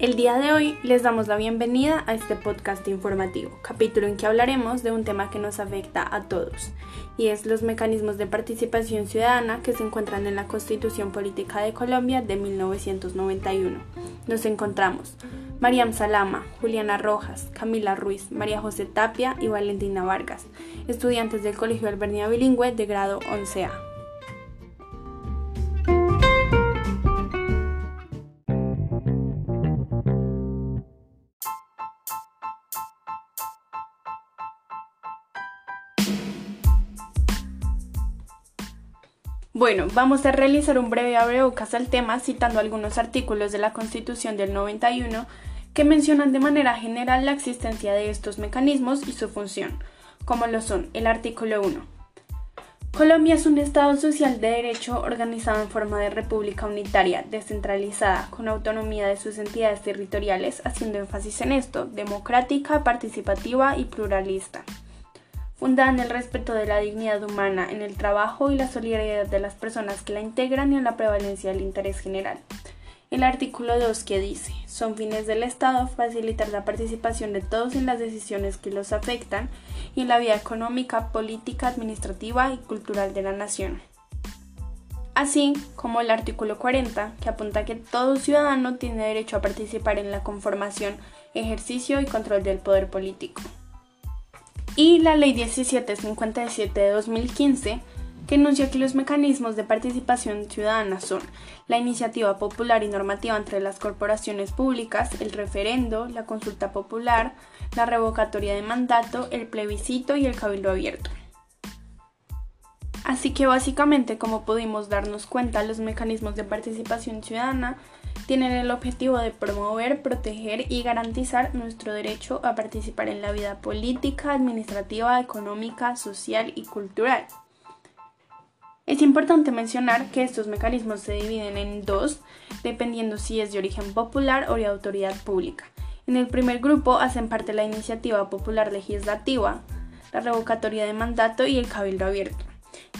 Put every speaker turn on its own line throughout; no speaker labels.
El día de hoy les damos la bienvenida a este podcast informativo, capítulo en que hablaremos de un tema que nos afecta a todos, y es los mecanismos de participación ciudadana que se encuentran en la Constitución Política de Colombia de 1991. Nos encontramos Mariam Salama, Juliana Rojas, Camila Ruiz, María José Tapia y Valentina Vargas, estudiantes del Colegio Albernia Bilingüe de grado 11A. Bueno, vamos a realizar un breve abrebocas al tema citando algunos artículos de la Constitución del 91 que mencionan de manera general la existencia de estos mecanismos y su función, como lo son el artículo 1. Colombia es un Estado social de derecho organizado en forma de república unitaria, descentralizada, con autonomía de sus entidades territoriales, haciendo énfasis en esto, democrática, participativa y pluralista fundada en el respeto de la dignidad humana, en el trabajo y la solidaridad de las personas que la integran y en la prevalencia del interés general. El artículo 2 que dice, son fines del Estado facilitar la participación de todos en las decisiones que los afectan y la vida económica, política, administrativa y cultural de la nación. Así como el artículo 40, que apunta que todo ciudadano tiene derecho a participar en la conformación, ejercicio y control del poder político y la Ley 1757 de 2015, que enuncia que los mecanismos de participación ciudadana son la iniciativa popular y normativa entre las corporaciones públicas, el referendo, la consulta popular, la revocatoria de mandato, el plebiscito y el cabildo abierto. Así que básicamente, como pudimos darnos cuenta, los mecanismos de participación ciudadana tienen el objetivo de promover, proteger y garantizar nuestro derecho a participar en la vida política, administrativa, económica, social y cultural. Es importante mencionar que estos mecanismos se dividen en dos, dependiendo si es de origen popular o de autoridad pública. En el primer grupo hacen parte la iniciativa popular legislativa, la revocatoria de mandato y el cabildo abierto.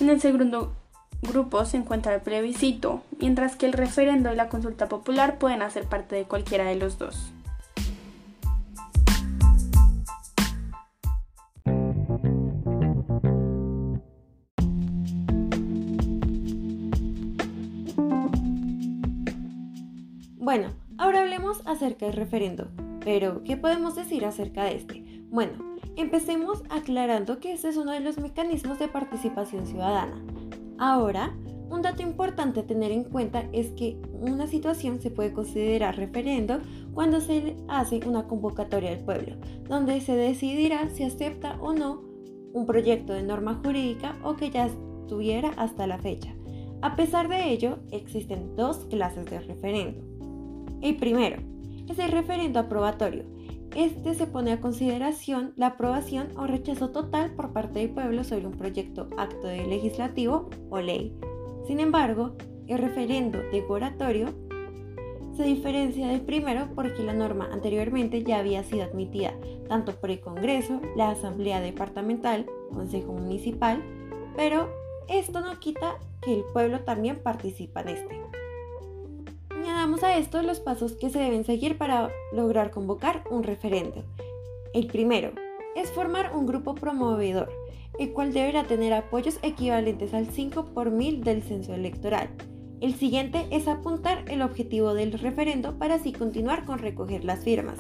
En el segundo grupo se encuentra el plebiscito, mientras que el referendo y la consulta popular pueden hacer parte de cualquiera de los dos.
Bueno, ahora hablemos acerca del referendo. Pero, ¿qué podemos decir acerca de este? Bueno, empecemos aclarando que este es uno de los mecanismos de participación ciudadana. Ahora, un dato importante a tener en cuenta es que una situación se puede considerar referendo cuando se hace una convocatoria del pueblo, donde se decidirá si acepta o no un proyecto de norma jurídica o que ya estuviera hasta la fecha. A pesar de ello, existen dos clases de referendo. El primero es el referendo aprobatorio, este se pone a consideración la aprobación o rechazo total por parte del pueblo sobre un proyecto, acto de legislativo o ley. Sin embargo, el referendo decoratorio se diferencia del primero porque la norma anteriormente ya había sido admitida tanto por el Congreso, la Asamblea Departamental, Consejo Municipal, pero esto no quita que el pueblo también participa en este. A esto los pasos que se deben seguir para lograr convocar un referendo. El primero es formar un grupo promovedor, el cual deberá tener apoyos equivalentes al 5 por mil del censo electoral. El siguiente es apuntar el objetivo del referendo para así continuar con recoger las firmas,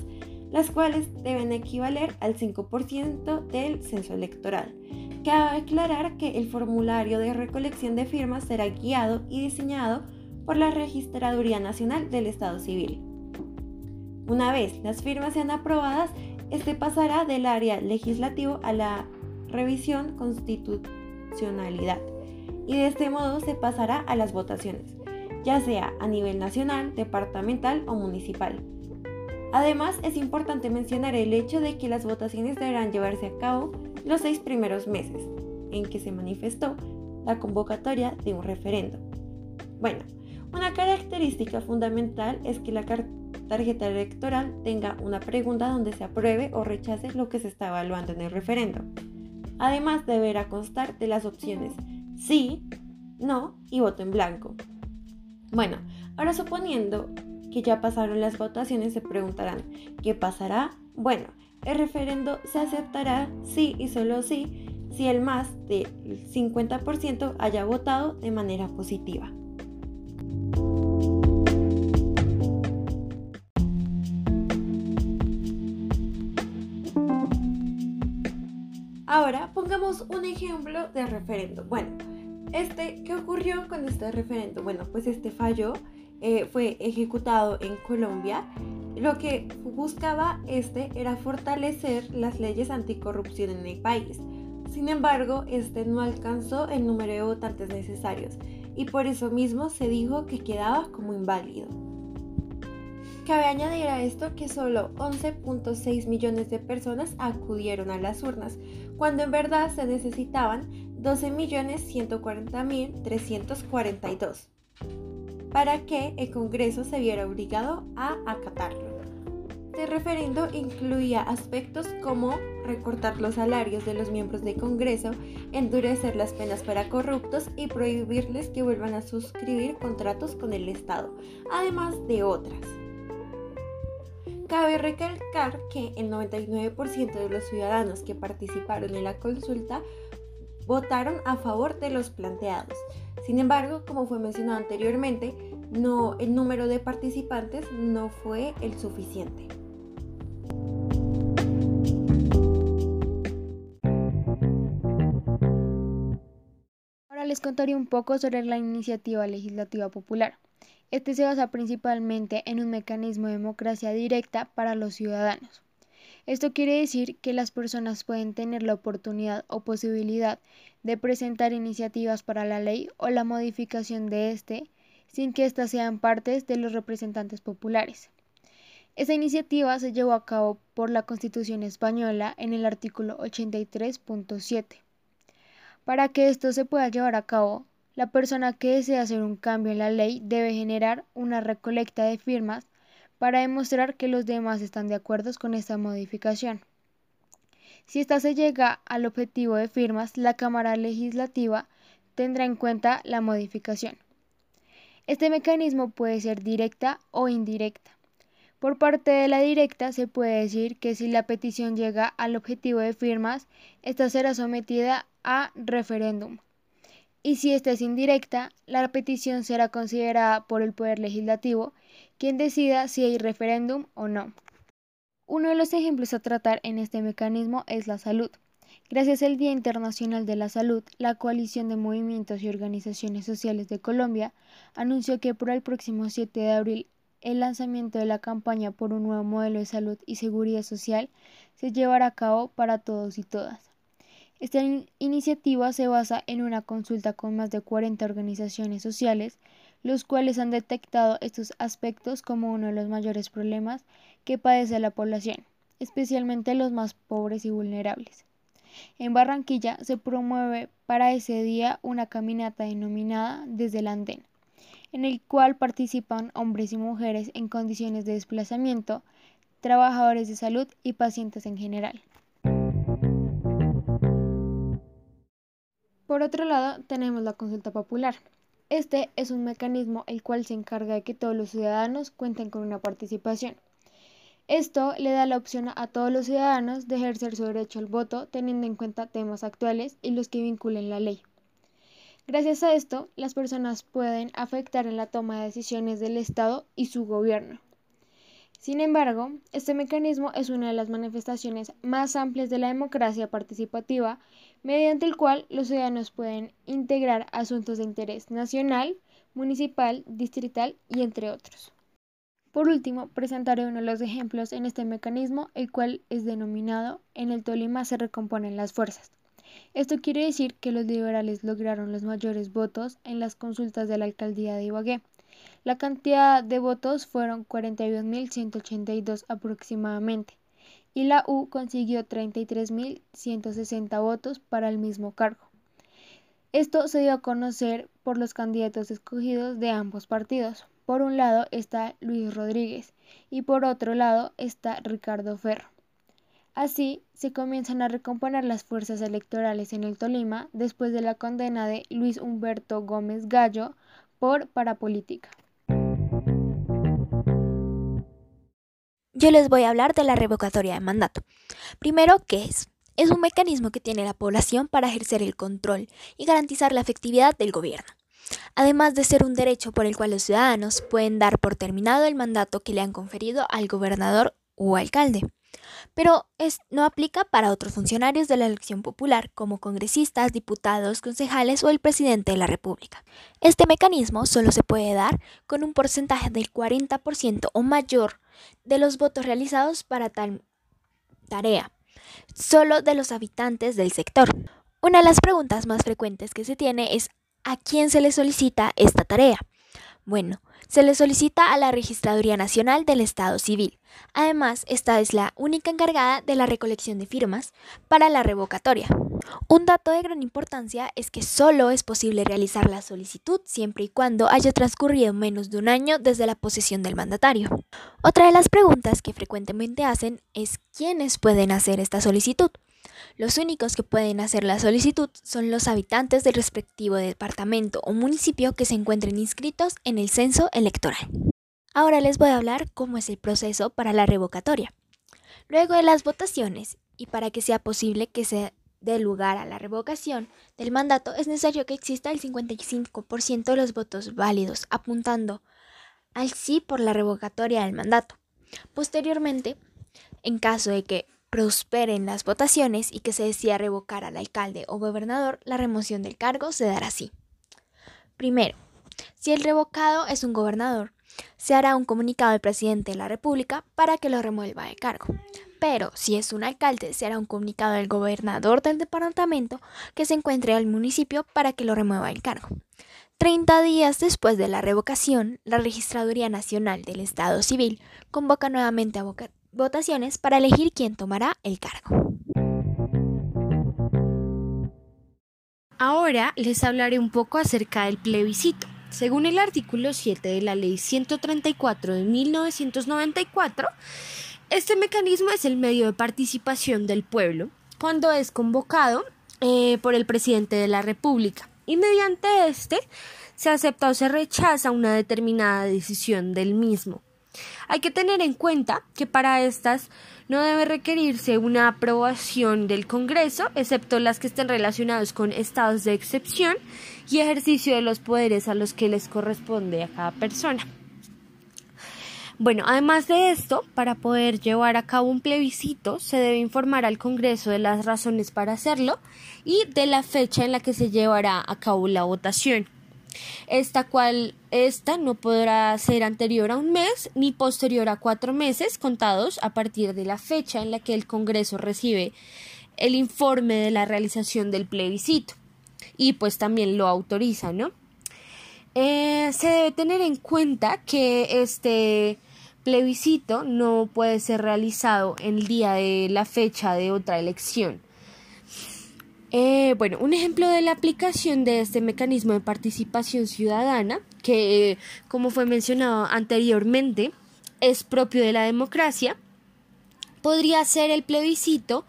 las cuales deben equivaler al 5% del censo electoral. Cabe aclarar que el formulario de recolección de firmas será guiado y diseñado por la Registraduría Nacional del Estado Civil. Una vez las firmas sean aprobadas, este pasará del área legislativo a la revisión constitucionalidad y de este modo se pasará a las votaciones, ya sea a nivel nacional, departamental o municipal. Además, es importante mencionar el hecho de que las votaciones deberán llevarse a cabo los seis primeros meses en que se manifestó la convocatoria de un referendo. Bueno, una característica fundamental es que la tarjeta electoral tenga una pregunta donde se apruebe o rechace lo que se está evaluando en el referendo. Además, deberá constar de las opciones sí, no y voto en blanco. Bueno, ahora suponiendo que ya pasaron las votaciones se preguntarán, ¿qué pasará? Bueno, el referendo se aceptará sí y solo sí si el más del 50% haya votado de manera positiva. Ahora pongamos un ejemplo de referendo. Bueno, este, ¿qué ocurrió con este referendo? Bueno, pues este fallo eh, fue ejecutado en Colombia. Lo que buscaba este era fortalecer las leyes anticorrupción en el país. Sin embargo, este no alcanzó el número de votantes necesarios y por eso mismo se dijo que quedaba como inválido. Cabe añadir a esto que solo 11.6 millones de personas acudieron a las urnas, cuando en verdad se necesitaban 12.140.342 para que el Congreso se viera obligado a acatarlo. Este referendo incluía aspectos como recortar los salarios de los miembros del Congreso, endurecer las penas para corruptos y prohibirles que vuelvan a suscribir contratos con el Estado, además de otras. Cabe recalcar que el 99% de los ciudadanos que participaron en la consulta votaron a favor de los planteados. Sin embargo, como fue mencionado anteriormente, no, el número de participantes no fue el suficiente.
Ahora les contaré un poco sobre la iniciativa legislativa popular. Este se basa principalmente en un mecanismo de democracia directa para los ciudadanos. Esto quiere decir que las personas pueden tener la oportunidad o posibilidad de presentar iniciativas para la ley o la modificación de éste sin que éstas sean partes de los representantes populares. Esta iniciativa se llevó a cabo por la Constitución española en el artículo 83.7. Para que esto se pueda llevar a cabo, la persona que desea hacer un cambio en la ley debe generar una recolecta de firmas para demostrar que los demás están de acuerdo con esta modificación. Si ésta se llega al objetivo de firmas, la Cámara Legislativa tendrá en cuenta la modificación. Este mecanismo puede ser directa o indirecta. Por parte de la directa se puede decir que si la petición llega al objetivo de firmas, esta será sometida a referéndum y si esta es indirecta, la petición será considerada por el Poder Legislativo, quien decida si hay referéndum o no. Uno de los ejemplos a tratar en este mecanismo es la salud. Gracias al Día Internacional de la Salud, la Coalición de Movimientos y Organizaciones Sociales de Colombia anunció que por el próximo 7 de abril el lanzamiento de la campaña por un nuevo modelo de salud y seguridad social se llevará a cabo para todos y todas. Esta iniciativa se basa en una consulta con más de 40 organizaciones sociales, los cuales han detectado estos aspectos como uno de los mayores problemas que padece la población, especialmente los más pobres y vulnerables. En Barranquilla se promueve para ese día una caminata denominada Desde el Andén, en el cual participan hombres y mujeres en condiciones de desplazamiento, trabajadores de salud y pacientes en general. Por otro lado, tenemos la consulta popular. Este es un mecanismo el cual se encarga de que todos los ciudadanos cuenten con una participación. Esto le da la opción a todos los ciudadanos de ejercer su derecho al voto teniendo en cuenta temas actuales y los que vinculen la ley. Gracias a esto, las personas pueden afectar en la toma de decisiones del Estado y su gobierno. Sin embargo, este mecanismo es una de las manifestaciones más amplias de la democracia participativa, mediante el cual los ciudadanos pueden integrar asuntos de interés nacional, municipal, distrital y entre otros. Por último, presentaré uno de los ejemplos en este mecanismo, el cual es denominado En el Tolima se recomponen las fuerzas. Esto quiere decir que los liberales lograron los mayores votos en las consultas de la alcaldía de Ibagué, la cantidad de votos fueron 42.182 aproximadamente y la U consiguió 33.160 votos para el mismo cargo. Esto se dio a conocer por los candidatos escogidos de ambos partidos. Por un lado está Luis Rodríguez y por otro lado está Ricardo Ferro. Así se comienzan a recomponer las fuerzas electorales en el Tolima después de la condena de Luis Humberto Gómez Gallo por parapolítica.
Yo les voy a hablar de la revocatoria de mandato. Primero, ¿qué es? Es un mecanismo que tiene la población para ejercer el control y garantizar la efectividad del gobierno además de ser un derecho por el cual los ciudadanos pueden dar por terminado el mandato que le han conferido al gobernador o alcalde. Pero no aplica para otros funcionarios de la elección popular, como congresistas, diputados, concejales o el presidente de la República. Este mecanismo solo se puede dar con un porcentaje del 40% o mayor de los votos realizados para tal tarea, solo de los habitantes del sector. Una de las preguntas más frecuentes que se tiene es ¿A quién se le solicita esta tarea? Bueno, se le solicita a la Registraduría Nacional del Estado Civil. Además, esta es la única encargada de la recolección de firmas para la revocatoria. Un dato de gran importancia es que solo es posible realizar la solicitud siempre y cuando haya transcurrido menos de un año desde la posesión del mandatario. Otra de las preguntas que frecuentemente hacen es quiénes pueden hacer esta solicitud. Los únicos que pueden hacer la solicitud son los habitantes del respectivo departamento o municipio que se encuentren inscritos en el censo electoral. Ahora les voy a hablar cómo es el proceso para la revocatoria. Luego de las votaciones y para que sea posible que se dé lugar a la revocación del mandato es necesario que exista el 55% de los votos válidos apuntando al sí por la revocatoria del mandato. Posteriormente, en caso de que prosperen las votaciones y que se decida revocar al alcalde o gobernador, la remoción del cargo se dará así. Primero, si el revocado es un gobernador, se hará un comunicado al presidente de la República para que lo remueva del cargo. Pero si es un alcalde, se hará un comunicado al gobernador del departamento que se encuentre al municipio para que lo remueva del cargo. Treinta días después de la revocación, la Registraduría Nacional del Estado Civil convoca nuevamente a, votaciones para elegir quién tomará el cargo.
Ahora les hablaré un poco acerca del plebiscito. Según el artículo 7 de la Ley 134 de 1994, este mecanismo es el medio de participación del pueblo cuando es convocado eh, por el presidente de la República y mediante este se acepta o se rechaza una determinada decisión del mismo. Hay que tener en cuenta que para estas no debe requerirse una aprobación del Congreso, excepto las que estén relacionadas con estados de excepción y ejercicio de los poderes a los que les corresponde a cada persona. Bueno, además de esto, para poder llevar a cabo un plebiscito, se debe informar al Congreso de las razones para hacerlo y de la fecha en la que se llevará a cabo la votación esta cual esta no podrá ser anterior a un mes ni posterior a cuatro meses contados a partir de la fecha en la que el Congreso recibe el informe de la realización del plebiscito y pues también lo autoriza, ¿no? Eh, se debe tener en cuenta que este plebiscito no puede ser realizado en el día de la fecha de otra elección eh, bueno, un ejemplo de la aplicación de este mecanismo de participación ciudadana, que como fue mencionado anteriormente, es propio de la democracia, podría ser el plebiscito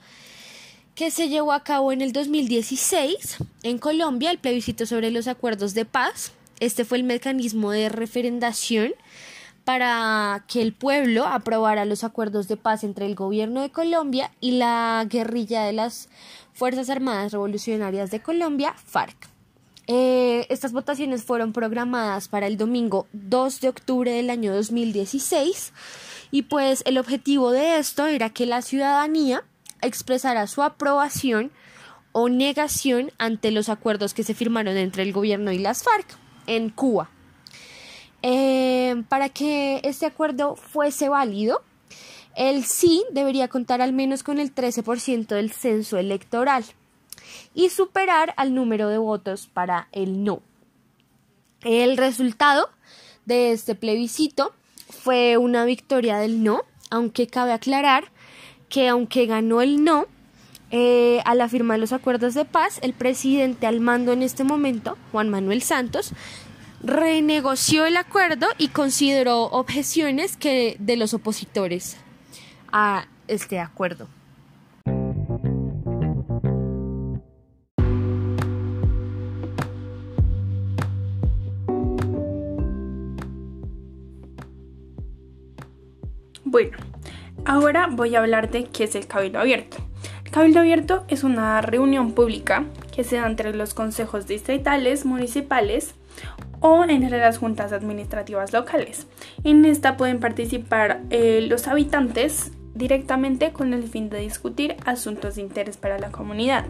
que se llevó a cabo en el 2016 en Colombia, el plebiscito sobre los acuerdos de paz. Este fue el mecanismo de referendación para que el pueblo aprobara los acuerdos de paz entre el gobierno de Colombia y la guerrilla de las Fuerzas Armadas Revolucionarias de Colombia, FARC. Eh, estas votaciones fueron programadas para el domingo 2 de octubre del año 2016 y pues el objetivo de esto era que la ciudadanía expresara su aprobación o negación ante los acuerdos que se firmaron entre el gobierno y las FARC en Cuba. Eh, para que este acuerdo fuese válido, el sí debería contar al menos con el 13% del censo electoral y superar al número de votos para el no. El resultado de este plebiscito fue una victoria del no, aunque cabe aclarar que aunque ganó el no, eh, a la firma de los acuerdos de paz, el presidente al mando en este momento, Juan Manuel Santos, renegoció el acuerdo y consideró objeciones que de los opositores a este acuerdo.
Bueno, Ahora voy a hablar de qué es el Cabildo Abierto. El Cabildo Abierto es una reunión pública que se da entre los consejos distritales, municipales o entre las juntas administrativas locales. En esta pueden participar eh, los habitantes directamente con el fin de discutir asuntos de interés para la comunidad.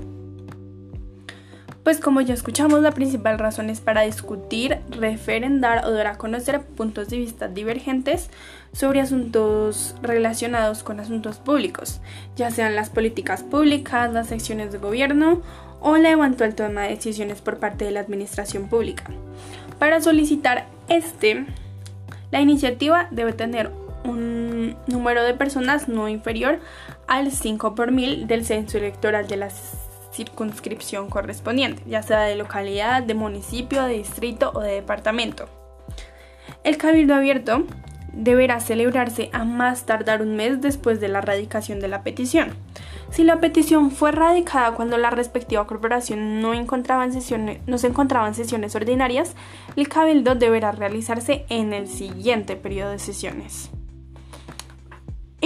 Pues como ya escuchamos, la principal razón es para discutir, referendar o dar a conocer puntos de vista divergentes sobre asuntos relacionados con asuntos públicos, ya sean las políticas públicas, las secciones de gobierno o la eventual toma de decisiones por parte de la administración pública. Para solicitar este, la iniciativa debe tener un número de personas no inferior al 5 por mil del censo electoral de las circunscripción correspondiente, ya sea de localidad, de municipio, de distrito o de departamento. El cabildo abierto deberá celebrarse a más tardar un mes después de la radicación de la petición. Si la petición fue radicada cuando la respectiva corporación no, encontraba sesiones, no se encontraba en sesiones ordinarias, el cabildo deberá realizarse en el siguiente periodo de sesiones.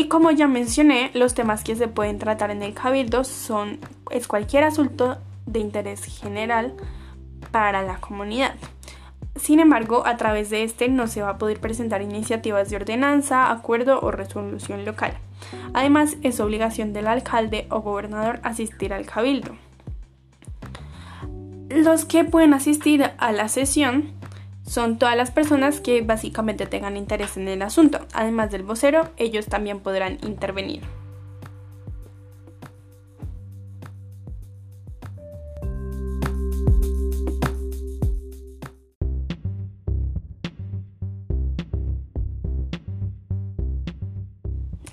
Y como ya mencioné, los temas que se pueden tratar en el cabildo son es cualquier asunto de interés general para la comunidad. Sin embargo, a través de este no se va a poder presentar iniciativas de ordenanza, acuerdo o resolución local. Además, es obligación del alcalde o gobernador asistir al cabildo. Los que pueden asistir a la sesión son todas las personas que básicamente tengan interés en el asunto. Además del vocero, ellos también podrán intervenir.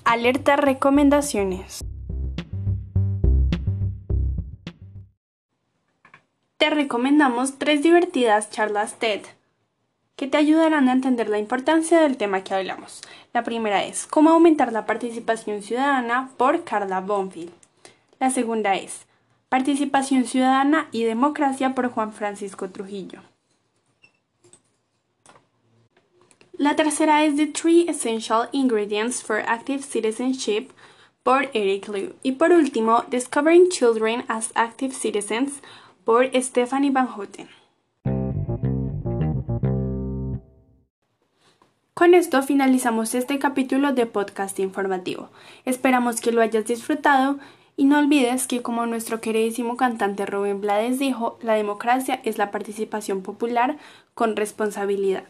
Alerta recomendaciones. Te recomendamos tres divertidas charlas TED que te ayudarán a entender la importancia del tema que hablamos. La primera es Cómo aumentar la participación ciudadana por Carla Bonfield. La segunda es Participación ciudadana y democracia por Juan Francisco Trujillo. La tercera es The Three Essential Ingredients for Active Citizenship por Eric Liu. Y por último, Discovering Children as Active Citizens por Stephanie Van Houten. Con esto finalizamos este capítulo de podcast informativo. Esperamos que lo hayas disfrutado y no olvides que como nuestro queridísimo cantante Rubén Blades dijo, la democracia es la participación popular con responsabilidad.